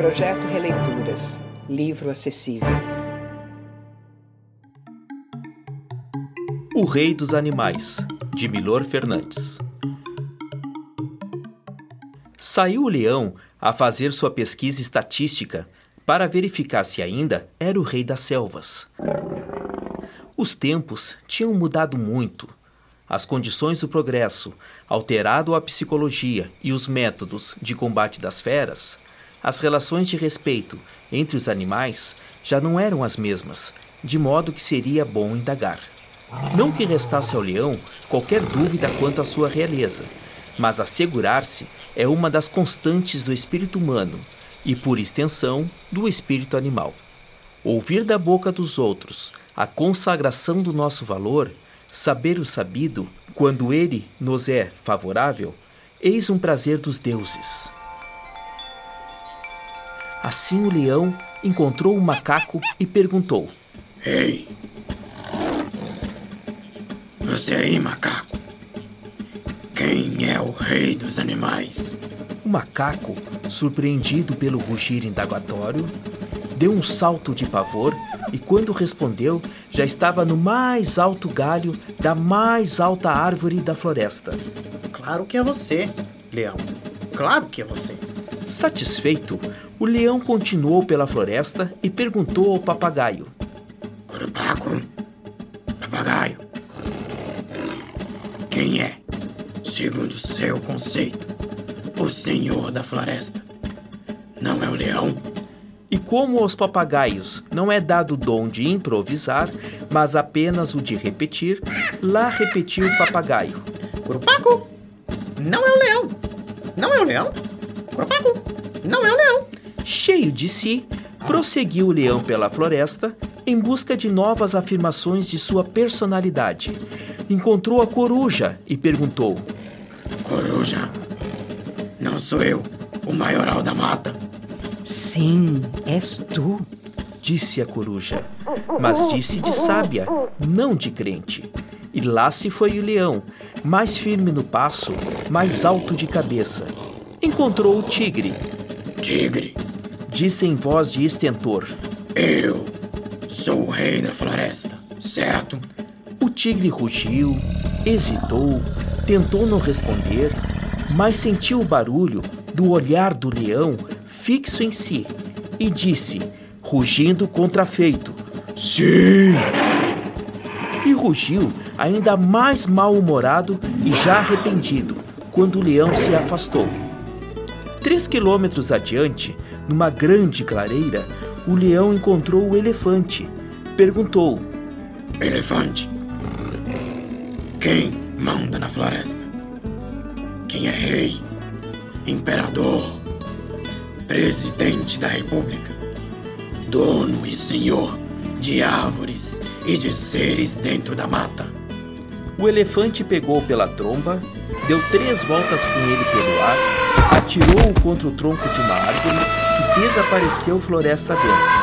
Projeto Releituras. Livro acessível. O Rei dos Animais, de Milor Fernandes. Saiu o leão a fazer sua pesquisa estatística para verificar se ainda era o rei das selvas. Os tempos tinham mudado muito. As condições do progresso, alterado a psicologia e os métodos de combate das feras, as relações de respeito entre os animais já não eram as mesmas, de modo que seria bom indagar. Não que restasse ao leão qualquer dúvida quanto à sua realeza, mas assegurar-se é uma das constantes do espírito humano e, por extensão, do espírito animal. Ouvir da boca dos outros a consagração do nosso valor, saber o sabido, quando ele nos é favorável, eis um prazer dos deuses. Assim o leão encontrou o macaco e perguntou: Ei! Você aí, macaco? Quem é o rei dos animais? O macaco, surpreendido pelo rugir indagatório, deu um salto de pavor e, quando respondeu, já estava no mais alto galho da mais alta árvore da floresta. Claro que é você, leão. Claro que é você. Satisfeito, o leão continuou pela floresta e perguntou ao papagaio: Curupaco, papagaio, quem é, segundo seu conceito, o senhor da floresta? Não é o leão? E como aos papagaios não é dado o dom de improvisar, mas apenas o de repetir, lá repetiu o papagaio: Curupaco, não é o leão. Não é o leão. Curupaco, não é o leão. Cheio de si, prosseguiu o leão pela floresta em busca de novas afirmações de sua personalidade. Encontrou a coruja e perguntou: Coruja, não sou eu, o maioral da mata? Sim, és tu. Disse a coruja, mas disse de sábia, não de crente. E lá se foi o leão, mais firme no passo, mais alto de cabeça. Encontrou o tigre. Tigre, Disse em voz de estentor. eu sou o rei da floresta, certo? O tigre rugiu, hesitou, tentou não responder, mas sentiu o barulho do olhar do leão fixo em si e disse, rugindo contrafeito, Sim! e rugiu ainda mais mal-humorado e já arrependido quando o leão se afastou. Três quilômetros adiante, numa grande clareira, o leão encontrou o elefante. Perguntou: Elefante, quem manda na floresta? Quem é rei, imperador, presidente da república, dono e senhor de árvores e de seres dentro da mata? O elefante pegou pela tromba, deu três voltas com ele pelo ar, atirou-o contra o tronco de uma árvore e desapareceu floresta dentro.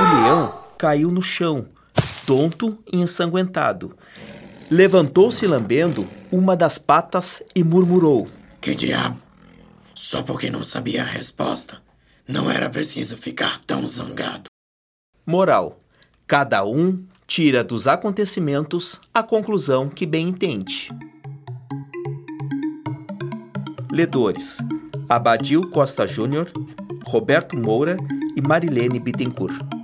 O leão caiu no chão, tonto e ensanguentado. Levantou-se lambendo uma das patas e murmurou: Que diabo? Só porque não sabia a resposta, não era preciso ficar tão zangado. Moral: cada um tira dos acontecimentos a conclusão que bem entende. Ledores: Abadil Costa Júnior, Roberto Moura e Marilene Bittencourt.